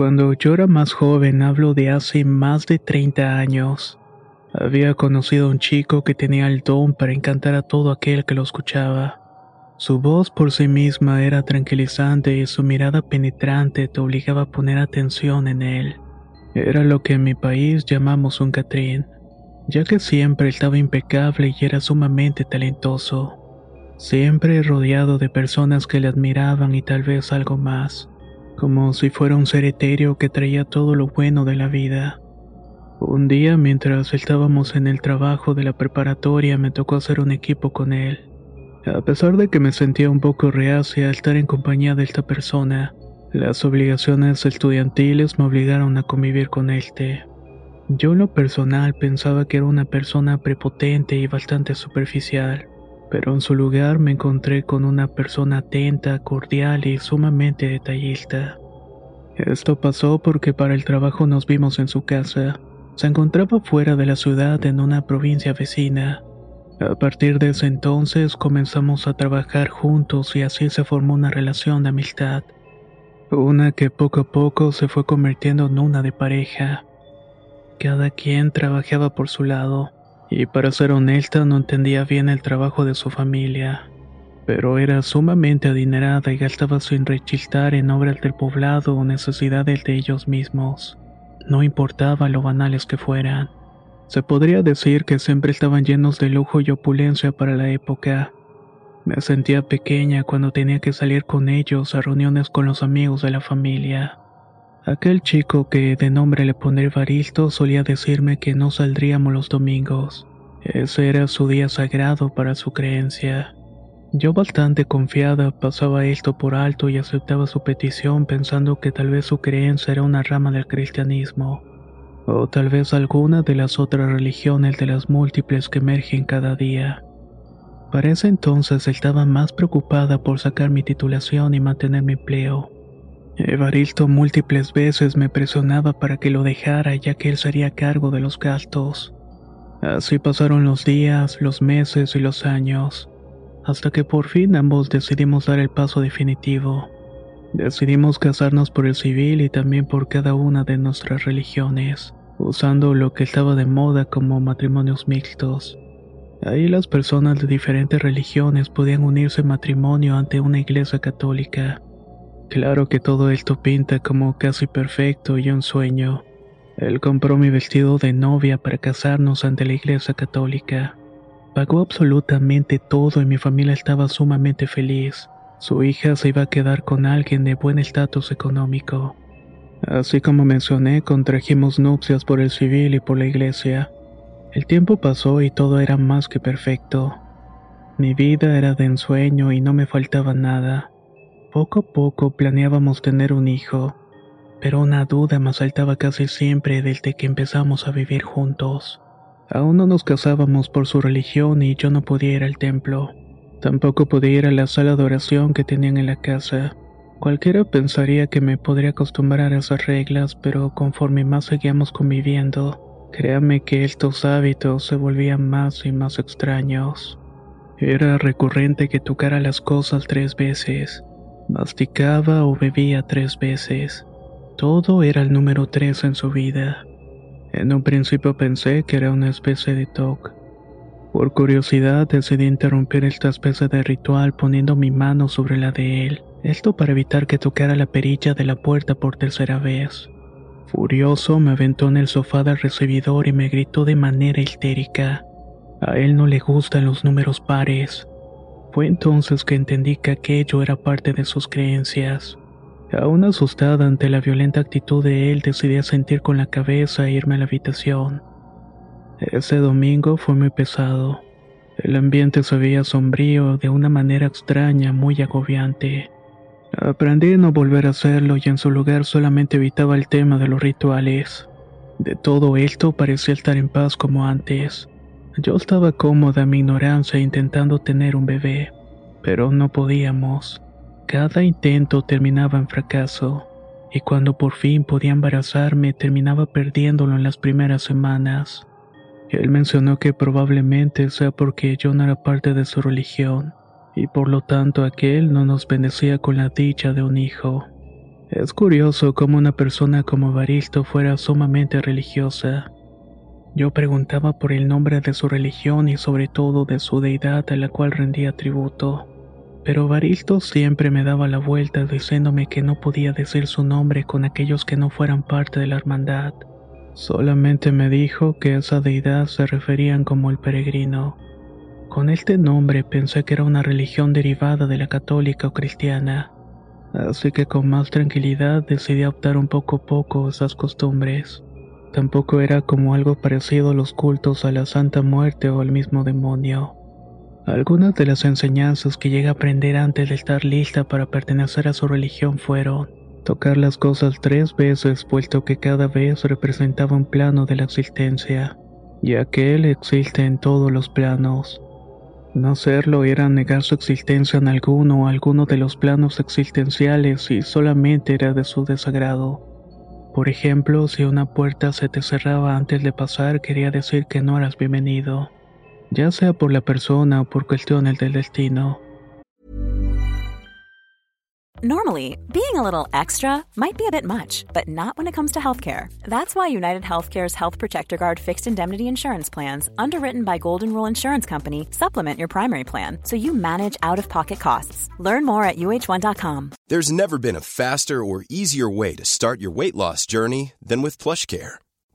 Cuando yo era más joven, hablo de hace más de 30 años, había conocido a un chico que tenía el don para encantar a todo aquel que lo escuchaba. Su voz por sí misma era tranquilizante y su mirada penetrante te obligaba a poner atención en él. Era lo que en mi país llamamos un Catrín, ya que siempre estaba impecable y era sumamente talentoso. Siempre rodeado de personas que le admiraban y tal vez algo más, como si fuera un ser etéreo que traía todo lo bueno de la vida. Un día mientras estábamos en el trabajo de la preparatoria me tocó hacer un equipo con él. A pesar de que me sentía un poco reacia al estar en compañía de esta persona, las obligaciones estudiantiles me obligaron a convivir con este. Yo en lo personal pensaba que era una persona prepotente y bastante superficial, pero en su lugar me encontré con una persona atenta, cordial y sumamente detallista. Esto pasó porque para el trabajo nos vimos en su casa. Se encontraba fuera de la ciudad en una provincia vecina. A partir de ese entonces comenzamos a trabajar juntos y así se formó una relación de amistad. Una que poco a poco se fue convirtiendo en una de pareja. Cada quien trabajaba por su lado, y para ser honesta no entendía bien el trabajo de su familia. Pero era sumamente adinerada y gastaba sin rechistar en obras del poblado o necesidades de ellos mismos. No importaba lo banales que fueran. Se podría decir que siempre estaban llenos de lujo y opulencia para la época. Me sentía pequeña cuando tenía que salir con ellos a reuniones con los amigos de la familia. Aquel chico que de nombre le pondré Baristo solía decirme que no saldríamos los domingos. Ese era su día sagrado para su creencia. Yo bastante confiada pasaba esto por alto y aceptaba su petición pensando que tal vez su creencia era una rama del cristianismo, o tal vez alguna de las otras religiones de las múltiples que emergen cada día. Para ese entonces estaba más preocupada por sacar mi titulación y mantener mi empleo. Evaristo múltiples veces me presionaba para que lo dejara ya que él sería cargo de los gastos. Así pasaron los días, los meses y los años hasta que por fin ambos decidimos dar el paso definitivo. Decidimos casarnos por el civil y también por cada una de nuestras religiones, usando lo que estaba de moda como matrimonios mixtos. Ahí las personas de diferentes religiones podían unirse en matrimonio ante una iglesia católica. Claro que todo esto pinta como casi perfecto y un sueño. Él compró mi vestido de novia para casarnos ante la iglesia católica. Pagó absolutamente todo y mi familia estaba sumamente feliz. Su hija se iba a quedar con alguien de buen estatus económico. Así como mencioné, contrajimos nupcias por el civil y por la iglesia. El tiempo pasó y todo era más que perfecto. Mi vida era de ensueño y no me faltaba nada. Poco a poco planeábamos tener un hijo, pero una duda me asaltaba casi siempre desde que empezamos a vivir juntos. Aún no nos casábamos por su religión y yo no podía ir al templo. Tampoco podía ir a la sala de oración que tenían en la casa. Cualquiera pensaría que me podría acostumbrar a esas reglas, pero conforme más seguíamos conviviendo, créame que estos hábitos se volvían más y más extraños. Era recurrente que tocara las cosas tres veces, masticaba o bebía tres veces. Todo era el número tres en su vida. En un principio pensé que era una especie de TOC. Por curiosidad decidí interrumpir esta especie de ritual poniendo mi mano sobre la de él, esto para evitar que tocara la perilla de la puerta por tercera vez. Furioso me aventó en el sofá del recibidor y me gritó de manera histérica. A él no le gustan los números pares. Fue entonces que entendí que aquello era parte de sus creencias. Aún asustada ante la violenta actitud de él, decidí sentir con la cabeza e irme a la habitación. Ese domingo fue muy pesado. El ambiente se veía sombrío de una manera extraña, muy agobiante. Aprendí a no volver a hacerlo y en su lugar solamente evitaba el tema de los rituales. De todo esto parecía estar en paz como antes. Yo estaba cómoda en mi ignorancia intentando tener un bebé, pero no podíamos. Cada intento terminaba en fracaso, y cuando por fin podía embarazarme terminaba perdiéndolo en las primeras semanas. Él mencionó que probablemente sea porque yo no era parte de su religión, y por lo tanto aquel no nos bendecía con la dicha de un hijo. Es curioso cómo una persona como Baristo fuera sumamente religiosa. Yo preguntaba por el nombre de su religión y sobre todo de su deidad a la cual rendía tributo. Pero Baristo siempre me daba la vuelta diciéndome que no podía decir su nombre con aquellos que no fueran parte de la hermandad. Solamente me dijo que esa deidad se referían como el peregrino. Con este nombre pensé que era una religión derivada de la católica o cristiana, así que con más tranquilidad decidí optar un poco a poco esas costumbres. Tampoco era como algo parecido a los cultos a la Santa Muerte o al mismo demonio. Algunas de las enseñanzas que llegué a aprender antes de estar lista para pertenecer a su religión fueron tocar las cosas tres veces puesto que cada vez representaba un plano de la existencia, ya que él existe en todos los planos. No hacerlo era negar su existencia en alguno o alguno de los planos existenciales y solamente era de su desagrado. Por ejemplo, si una puerta se te cerraba antes de pasar, quería decir que no eras bienvenido, ya sea por la persona o por cuestiones del destino. Normally, being a little extra might be a bit much, but not when it comes to healthcare. That's why United Healthcare's Health Protector Guard fixed indemnity insurance plans, underwritten by Golden Rule Insurance Company, supplement your primary plan so you manage out of pocket costs. Learn more at uh1.com. There's never been a faster or easier way to start your weight loss journey than with PlushCare.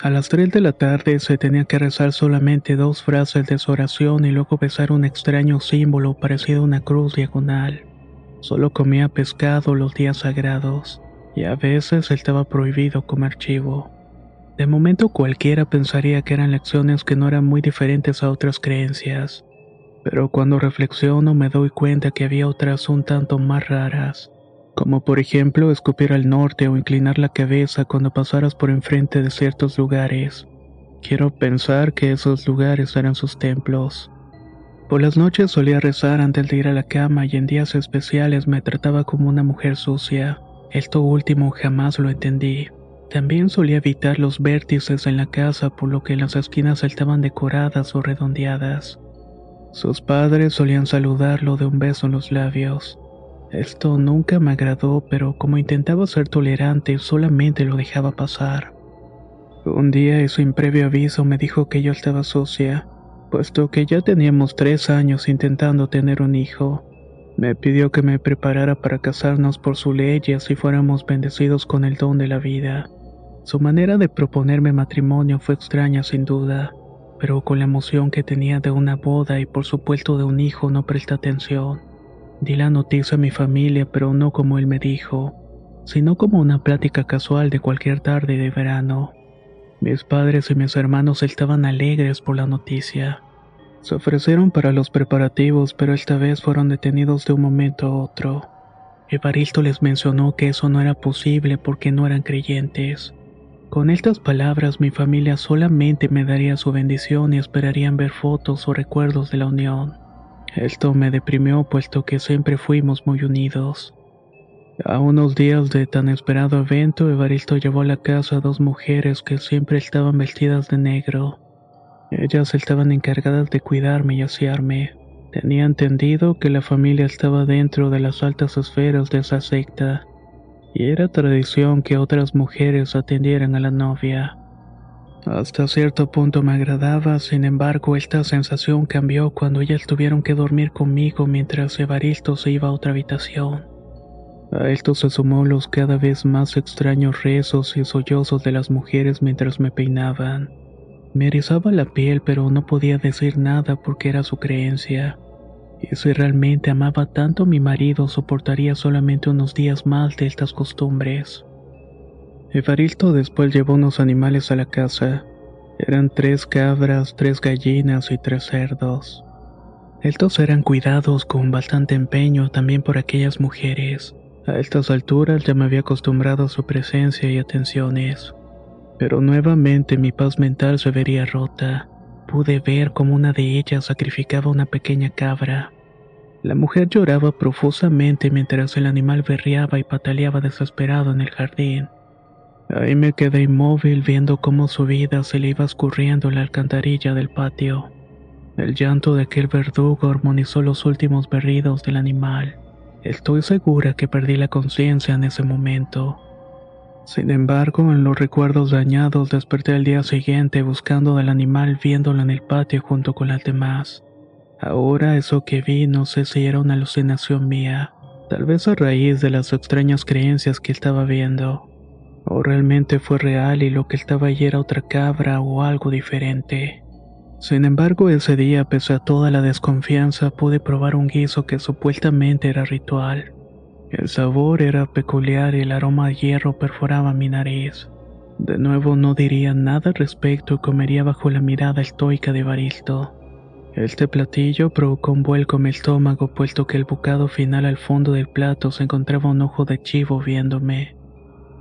A las 3 de la tarde se tenía que rezar solamente dos frases de su oración y luego besar un extraño símbolo parecido a una cruz diagonal. Solo comía pescado los días sagrados y a veces estaba prohibido comer chivo. De momento cualquiera pensaría que eran lecciones que no eran muy diferentes a otras creencias, pero cuando reflexiono me doy cuenta que había otras un tanto más raras como por ejemplo escupir al norte o inclinar la cabeza cuando pasaras por enfrente de ciertos lugares. Quiero pensar que esos lugares eran sus templos. Por las noches solía rezar antes de ir a la cama y en días especiales me trataba como una mujer sucia. Esto último jamás lo entendí. También solía evitar los vértices en la casa por lo que las esquinas estaban decoradas o redondeadas. Sus padres solían saludarlo de un beso en los labios. Esto nunca me agradó, pero como intentaba ser tolerante, solamente lo dejaba pasar. Un día y sin previo aviso me dijo que yo estaba sucia, puesto que ya teníamos tres años intentando tener un hijo. Me pidió que me preparara para casarnos por su ley y así fuéramos bendecidos con el don de la vida. Su manera de proponerme matrimonio fue extraña sin duda, pero con la emoción que tenía de una boda y por supuesto de un hijo no presté atención. Di la noticia a mi familia, pero no como él me dijo, sino como una plática casual de cualquier tarde de verano. Mis padres y mis hermanos estaban alegres por la noticia. Se ofrecieron para los preparativos, pero esta vez fueron detenidos de un momento a otro. Evaristo les mencionó que eso no era posible porque no eran creyentes. Con estas palabras mi familia solamente me daría su bendición y esperarían ver fotos o recuerdos de la unión. Esto me deprimió puesto que siempre fuimos muy unidos. A unos días de tan esperado evento, Evaristo llevó a la casa a dos mujeres que siempre estaban vestidas de negro. Ellas estaban encargadas de cuidarme y asearme. Tenía entendido que la familia estaba dentro de las altas esferas de esa secta, y era tradición que otras mujeres atendieran a la novia. Hasta cierto punto me agradaba, sin embargo, esta sensación cambió cuando ellas tuvieron que dormir conmigo mientras Evaristo se iba a otra habitación. A esto se sumó los cada vez más extraños rezos y sollozos de las mujeres mientras me peinaban. Me erizaba la piel pero no podía decir nada porque era su creencia. Y si realmente amaba tanto a mi marido soportaría solamente unos días más de estas costumbres. Evaristo después llevó unos animales a la casa. Eran tres cabras, tres gallinas y tres cerdos. Estos eran cuidados con bastante empeño también por aquellas mujeres. A estas alturas ya me había acostumbrado a su presencia y atenciones. Pero nuevamente mi paz mental se vería rota. Pude ver cómo una de ellas sacrificaba una pequeña cabra. La mujer lloraba profusamente mientras el animal berreaba y pataleaba desesperado en el jardín. Ahí me quedé inmóvil viendo cómo su vida se le iba escurriendo en la alcantarilla del patio. El llanto de aquel verdugo armonizó los últimos berridos del animal. Estoy segura que perdí la conciencia en ese momento. Sin embargo, en los recuerdos dañados desperté al día siguiente buscando al animal viéndolo en el patio junto con las demás. Ahora eso que vi no sé si era una alucinación mía, tal vez a raíz de las extrañas creencias que estaba viendo, o realmente fue real y lo que estaba allí era otra cabra o algo diferente. Sin embargo, ese día, pese a toda la desconfianza, pude probar un guiso que supuestamente era ritual. El sabor era peculiar y el aroma a hierro perforaba mi nariz. De nuevo no diría nada al respecto y comería bajo la mirada estoica de Baristo. Este platillo provocó un vuelco en mi estómago puesto que el bocado final al fondo del plato se encontraba un ojo de chivo viéndome.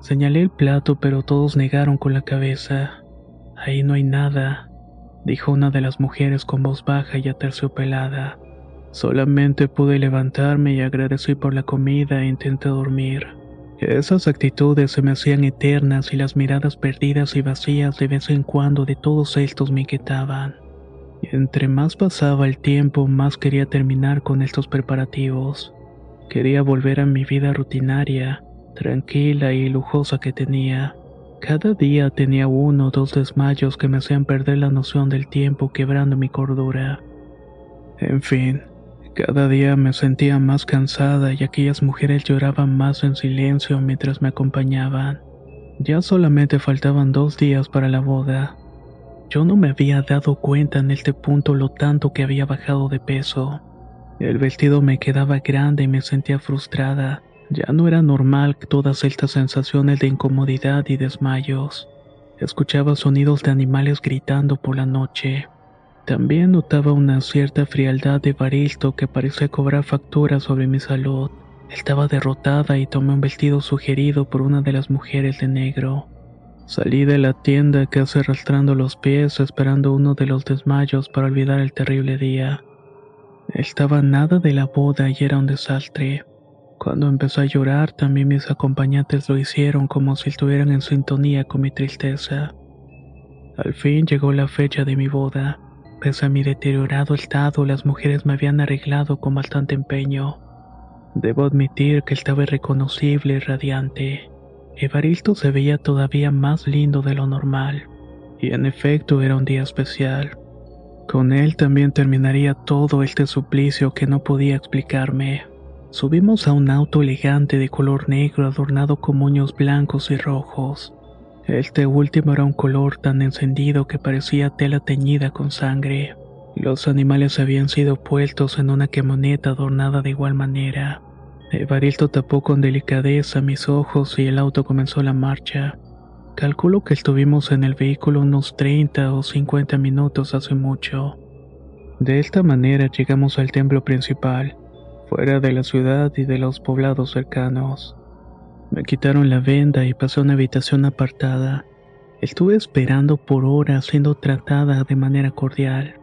Señalé el plato pero todos negaron con la cabeza. Ahí no hay nada dijo una de las mujeres con voz baja y aterciopelada. Solamente pude levantarme y agradecí por la comida e intenté dormir. Esas actitudes se me hacían eternas y las miradas perdidas y vacías de vez en cuando de todos estos me inquietaban. entre más pasaba el tiempo, más quería terminar con estos preparativos. Quería volver a mi vida rutinaria, tranquila y lujosa que tenía. Cada día tenía uno o dos desmayos que me hacían perder la noción del tiempo quebrando mi cordura. En fin, cada día me sentía más cansada y aquellas mujeres lloraban más en silencio mientras me acompañaban. Ya solamente faltaban dos días para la boda. Yo no me había dado cuenta en este punto lo tanto que había bajado de peso. El vestido me quedaba grande y me sentía frustrada ya no era normal todas estas sensaciones de incomodidad y desmayos. Escuchaba sonidos de animales gritando por la noche. También notaba una cierta frialdad de Baristo que parecía cobrar factura sobre mi salud. Estaba derrotada y tomé un vestido sugerido por una de las mujeres de negro. Salí de la tienda casi arrastrando los pies esperando uno de los desmayos para olvidar el terrible día. Estaba nada de la boda y era un desastre. Cuando empezó a llorar, también mis acompañantes lo hicieron como si estuvieran en sintonía con mi tristeza. Al fin llegó la fecha de mi boda. Pese a mi deteriorado estado, las mujeres me habían arreglado con bastante empeño. Debo admitir que estaba irreconocible y radiante. Evaristo se veía todavía más lindo de lo normal, y en efecto era un día especial. Con él también terminaría todo este suplicio que no podía explicarme. Subimos a un auto elegante de color negro adornado con moños blancos y rojos. Este último era un color tan encendido que parecía tela teñida con sangre. Los animales habían sido puestos en una camioneta adornada de igual manera. Evaristo tapó con delicadeza mis ojos y el auto comenzó la marcha. Calculo que estuvimos en el vehículo unos 30 o 50 minutos hace mucho. De esta manera llegamos al templo principal fuera de la ciudad y de los poblados cercanos. Me quitaron la venda y pasé a una habitación apartada. Estuve esperando por horas siendo tratada de manera cordial.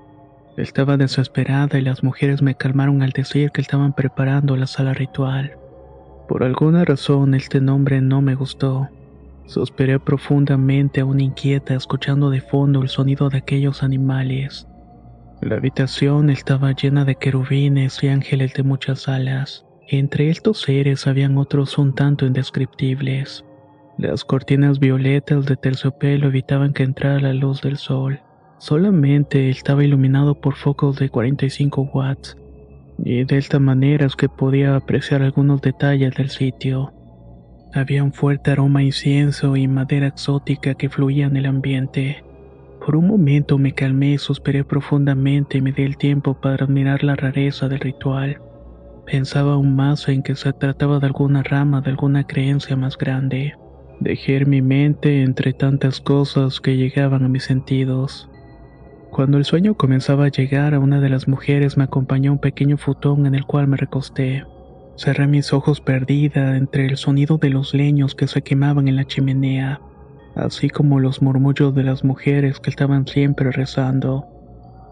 Estaba desesperada y las mujeres me calmaron al decir que estaban preparando la sala ritual. Por alguna razón este nombre no me gustó. Suspiré profundamente aún inquieta escuchando de fondo el sonido de aquellos animales. La habitación estaba llena de querubines y ángeles de muchas alas. Entre estos seres habían otros un tanto indescriptibles. Las cortinas violetas de terciopelo evitaban que entrara la luz del sol. Solamente estaba iluminado por focos de 45 watts. y de esta manera es que podía apreciar algunos detalles del sitio. Había un fuerte aroma a incienso y madera exótica que fluía en el ambiente. Por un momento me calmé y suspiré profundamente y me di el tiempo para admirar la rareza del ritual. Pensaba aún más en que se trataba de alguna rama de alguna creencia más grande. Dejé mi mente entre tantas cosas que llegaban a mis sentidos. Cuando el sueño comenzaba a llegar a una de las mujeres me acompañó un pequeño futón en el cual me recosté. Cerré mis ojos perdida entre el sonido de los leños que se quemaban en la chimenea, así como los murmullos de las mujeres que estaban siempre rezando.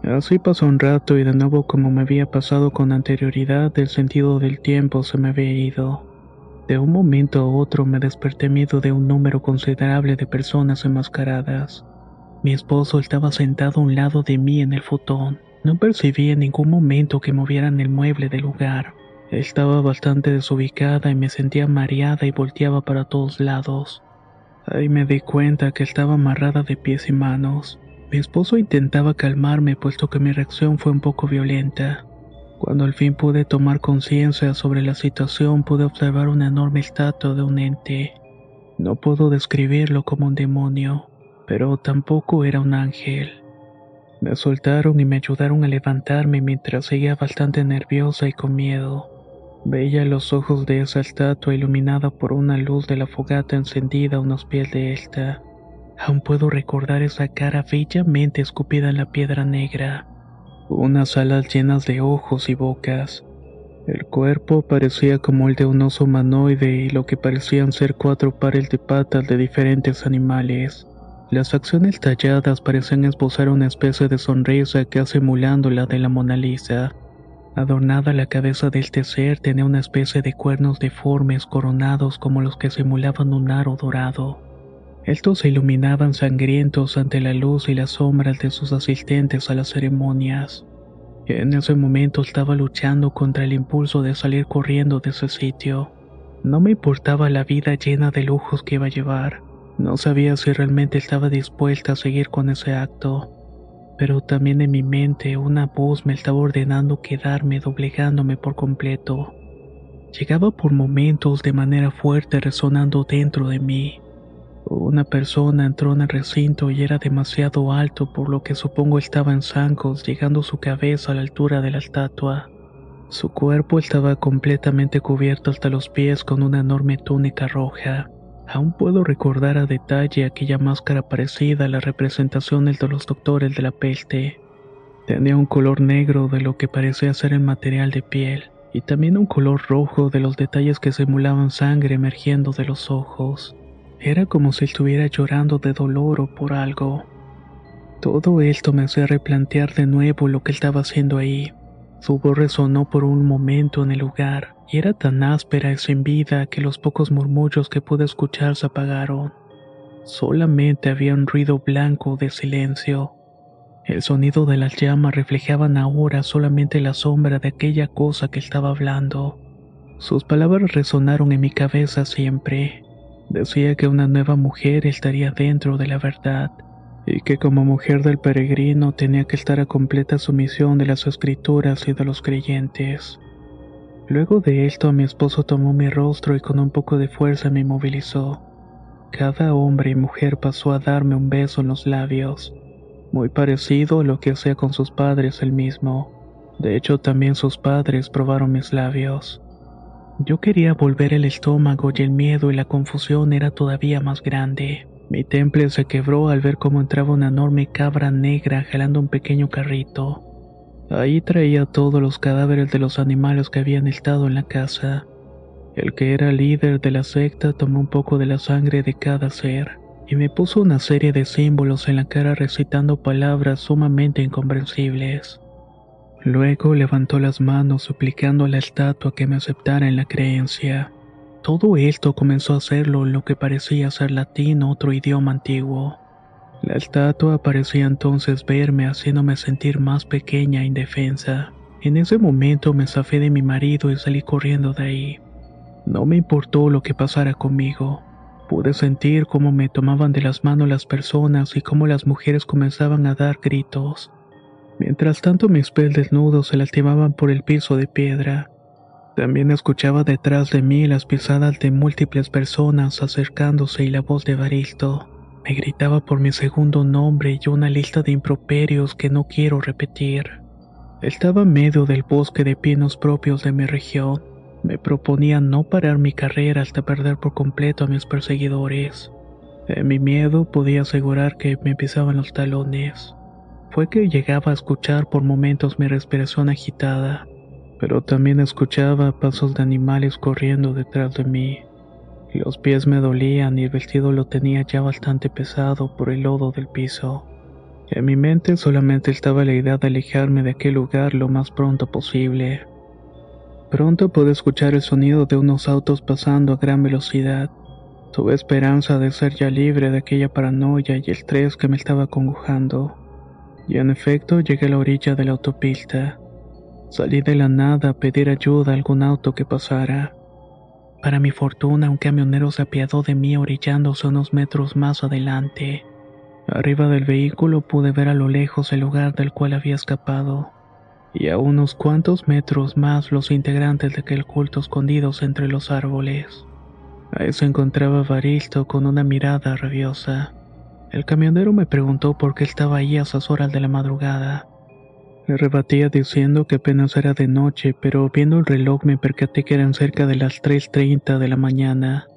Así pasó un rato y de nuevo como me había pasado con anterioridad el sentido del tiempo se me había ido. De un momento a otro me desperté miedo de un número considerable de personas enmascaradas. Mi esposo estaba sentado a un lado de mí en el futón. No percibí en ningún momento que movieran el mueble del lugar. Estaba bastante desubicada y me sentía mareada y volteaba para todos lados. Ahí me di cuenta que estaba amarrada de pies y manos. Mi esposo intentaba calmarme puesto que mi reacción fue un poco violenta. Cuando al fin pude tomar conciencia sobre la situación pude observar una enorme estatua de un ente. No puedo describirlo como un demonio pero tampoco era un ángel. Me soltaron y me ayudaron a levantarme mientras seguía bastante nerviosa y con miedo. Veía los ojos de esa estatua iluminada por una luz de la fogata encendida a unos pies de esta. Aún puedo recordar esa cara bellamente escupida en la piedra negra. Unas alas llenas de ojos y bocas. El cuerpo parecía como el de un oso humanoide y lo que parecían ser cuatro pares de patas de diferentes animales. Las facciones talladas parecían esbozar una especie de sonrisa casi emulando la de la Mona Lisa. Adornada la cabeza de este ser tenía una especie de cuernos deformes coronados como los que simulaban un aro dorado. Estos se iluminaban sangrientos ante la luz y las sombras de sus asistentes a las ceremonias. En ese momento estaba luchando contra el impulso de salir corriendo de ese sitio. No me importaba la vida llena de lujos que iba a llevar. No sabía si realmente estaba dispuesta a seguir con ese acto, pero también en mi mente una voz me estaba ordenando quedarme doblegándome por completo. Llegaba por momentos de manera fuerte resonando dentro de mí. Una persona entró en el recinto y era demasiado alto por lo que supongo estaba en zancos llegando su cabeza a la altura de la estatua. Su cuerpo estaba completamente cubierto hasta los pies con una enorme túnica roja. Aún puedo recordar a detalle aquella máscara parecida a la representación de los doctores de la peste. Tenía un color negro de lo que parecía ser el material de piel, y también un color rojo de los detalles que simulaban sangre emergiendo de los ojos. Era como si estuviera llorando de dolor o por algo. Todo esto me hacía replantear de nuevo lo que estaba haciendo ahí. Su voz resonó por un momento en el lugar, y era tan áspera y sin vida que los pocos murmullos que pude escuchar se apagaron. Solamente había un ruido blanco de silencio. El sonido de las llamas reflejaban ahora solamente la sombra de aquella cosa que estaba hablando. Sus palabras resonaron en mi cabeza siempre. Decía que una nueva mujer estaría dentro de la verdad, y que como mujer del peregrino tenía que estar a completa sumisión de las escrituras y de los creyentes. Luego de esto mi esposo tomó mi rostro y con un poco de fuerza me inmovilizó. Cada hombre y mujer pasó a darme un beso en los labios, muy parecido a lo que hacía con sus padres el mismo. De hecho, también sus padres probaron mis labios. Yo quería volver el estómago y el miedo y la confusión era todavía más grande. Mi temple se quebró al ver cómo entraba una enorme cabra negra jalando un pequeño carrito. Ahí traía todos los cadáveres de los animales que habían estado en la casa. El que era líder de la secta tomó un poco de la sangre de cada ser y me puso una serie de símbolos en la cara recitando palabras sumamente incomprensibles. Luego levantó las manos suplicando a la estatua que me aceptara en la creencia. Todo esto comenzó a hacerlo en lo que parecía ser latín otro idioma antiguo. La estatua parecía entonces verme haciéndome sentir más pequeña e indefensa. En ese momento me zafé de mi marido y salí corriendo de ahí. No me importó lo que pasara conmigo. Pude sentir cómo me tomaban de las manos las personas y cómo las mujeres comenzaban a dar gritos. Mientras tanto mis pies desnudos se lastimaban por el piso de piedra. También escuchaba detrás de mí las pisadas de múltiples personas acercándose y la voz de Baristo me gritaba por mi segundo nombre y una lista de improperios que no quiero repetir. Estaba en medio del bosque de pinos propios de mi región. Me proponía no parar mi carrera hasta perder por completo a mis perseguidores. En mi miedo podía asegurar que me pisaban los talones. Fue que llegaba a escuchar por momentos mi respiración agitada pero también escuchaba pasos de animales corriendo detrás de mí. Los pies me dolían y el vestido lo tenía ya bastante pesado por el lodo del piso. En mi mente solamente estaba la idea de alejarme de aquel lugar lo más pronto posible. Pronto pude escuchar el sonido de unos autos pasando a gran velocidad. Tuve esperanza de ser ya libre de aquella paranoia y estrés que me estaba congojando. Y en efecto llegué a la orilla de la autopista. Salí de la nada a pedir ayuda a algún auto que pasara. Para mi fortuna, un camionero se apiadó de mí orillándose unos metros más adelante. Arriba del vehículo pude ver a lo lejos el lugar del cual había escapado, y a unos cuantos metros más los integrantes de aquel culto escondidos entre los árboles. Ahí se encontraba Baristo con una mirada rabiosa. El camionero me preguntó por qué estaba ahí a esas horas de la madrugada. Le rebatía diciendo que apenas era de noche, pero viendo el reloj me percaté que eran cerca de las 3.30 de la mañana.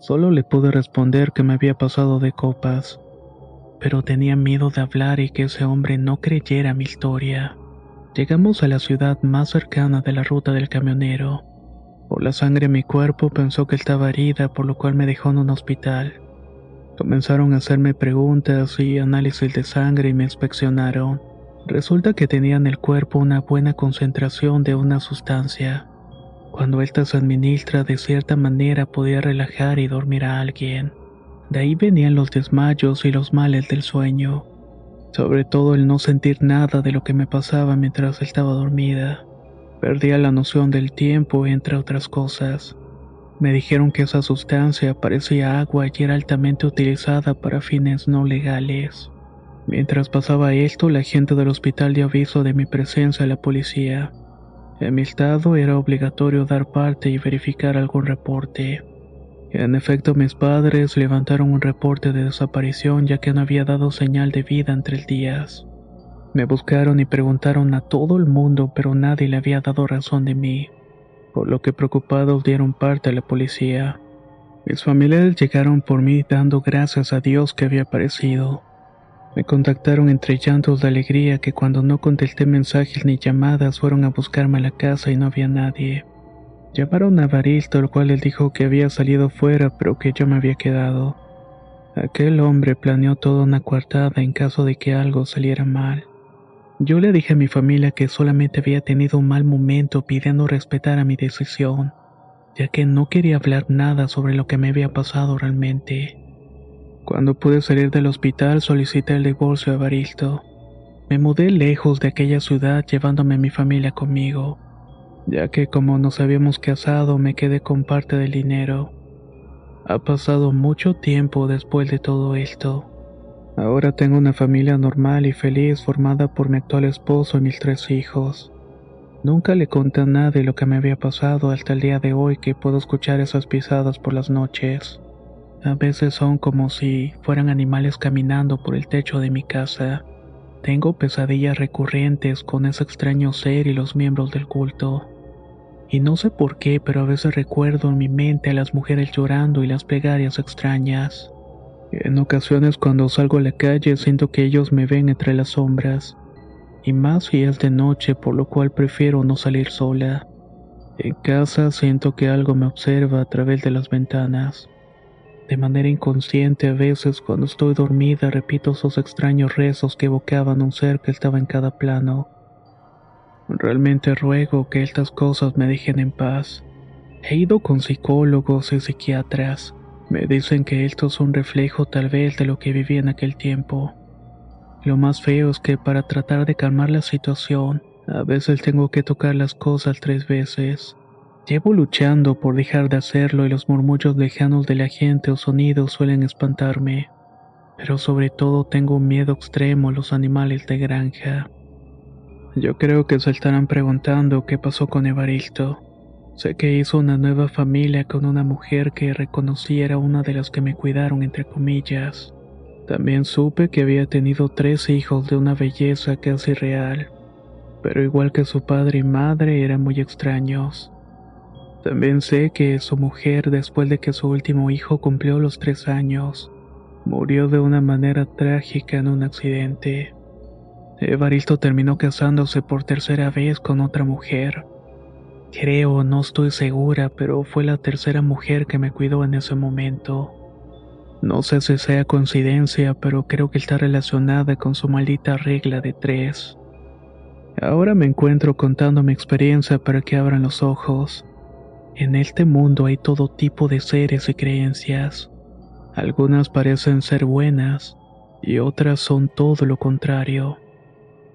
Solo le pude responder que me había pasado de copas, pero tenía miedo de hablar y que ese hombre no creyera mi historia. Llegamos a la ciudad más cercana de la ruta del camionero. Por la sangre en mi cuerpo pensó que estaba herida, por lo cual me dejó en un hospital. Comenzaron a hacerme preguntas y análisis de sangre y me inspeccionaron. Resulta que tenía en el cuerpo una buena concentración de una sustancia. Cuando ésta se administra de cierta manera podía relajar y dormir a alguien. De ahí venían los desmayos y los males del sueño. Sobre todo el no sentir nada de lo que me pasaba mientras estaba dormida. Perdía la noción del tiempo, entre otras cosas. Me dijeron que esa sustancia parecía agua y era altamente utilizada para fines no legales. Mientras pasaba esto, la gente del hospital dio aviso de mi presencia a la policía. En mi estado era obligatorio dar parte y verificar algún reporte. En efecto, mis padres levantaron un reporte de desaparición ya que no había dado señal de vida en tres días. Me buscaron y preguntaron a todo el mundo, pero nadie le había dado razón de mí, por lo que preocupados dieron parte a la policía. Mis familiares llegaron por mí dando gracias a Dios que había aparecido. Me contactaron entre llantos de alegría que cuando no contesté mensajes ni llamadas fueron a buscarme a la casa y no había nadie. Llamaron a Baristo, el cual él dijo que había salido fuera pero que yo me había quedado. Aquel hombre planeó toda una coartada en caso de que algo saliera mal. Yo le dije a mi familia que solamente había tenido un mal momento pidiendo respetar a mi decisión, ya que no quería hablar nada sobre lo que me había pasado realmente. Cuando pude salir del hospital solicité el divorcio a Baristo. Me mudé lejos de aquella ciudad llevándome a mi familia conmigo, ya que como nos habíamos casado me quedé con parte del dinero. Ha pasado mucho tiempo después de todo esto. Ahora tengo una familia normal y feliz formada por mi actual esposo y mis tres hijos. Nunca le conté a nadie lo que me había pasado hasta el día de hoy que puedo escuchar esas pisadas por las noches. A veces son como si fueran animales caminando por el techo de mi casa. Tengo pesadillas recurrentes con ese extraño ser y los miembros del culto. Y no sé por qué, pero a veces recuerdo en mi mente a las mujeres llorando y las plegarias extrañas. En ocasiones cuando salgo a la calle siento que ellos me ven entre las sombras, y más si es de noche, por lo cual prefiero no salir sola. En casa siento que algo me observa a través de las ventanas. De manera inconsciente a veces cuando estoy dormida repito esos extraños rezos que evocaban un ser que estaba en cada plano. Realmente ruego que estas cosas me dejen en paz. He ido con psicólogos y psiquiatras. Me dicen que esto es un reflejo tal vez de lo que viví en aquel tiempo. Lo más feo es que para tratar de calmar la situación, a veces tengo que tocar las cosas tres veces. Llevo luchando por dejar de hacerlo y los murmullos lejanos de la gente o sonidos suelen espantarme, pero sobre todo tengo un miedo extremo a los animales de granja. Yo creo que se estarán preguntando qué pasó con Evaristo. Sé que hizo una nueva familia con una mujer que reconocí era una de las que me cuidaron, entre comillas. También supe que había tenido tres hijos de una belleza casi real, pero igual que su padre y madre eran muy extraños. También sé que su mujer, después de que su último hijo cumplió los tres años, murió de una manera trágica en un accidente. Evaristo terminó casándose por tercera vez con otra mujer. Creo, no estoy segura, pero fue la tercera mujer que me cuidó en ese momento. No sé si sea coincidencia, pero creo que está relacionada con su maldita regla de tres. Ahora me encuentro contando mi experiencia para que abran los ojos. En este mundo hay todo tipo de seres y creencias. Algunas parecen ser buenas y otras son todo lo contrario.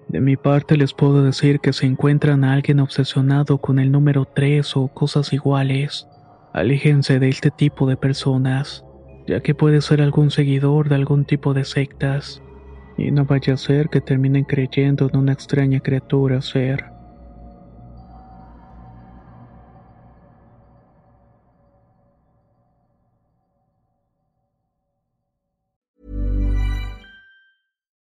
De mi parte les puedo decir que si encuentran a alguien obsesionado con el número 3 o cosas iguales, aléjense de este tipo de personas, ya que puede ser algún seguidor de algún tipo de sectas, y no vaya a ser que terminen creyendo en una extraña criatura ser.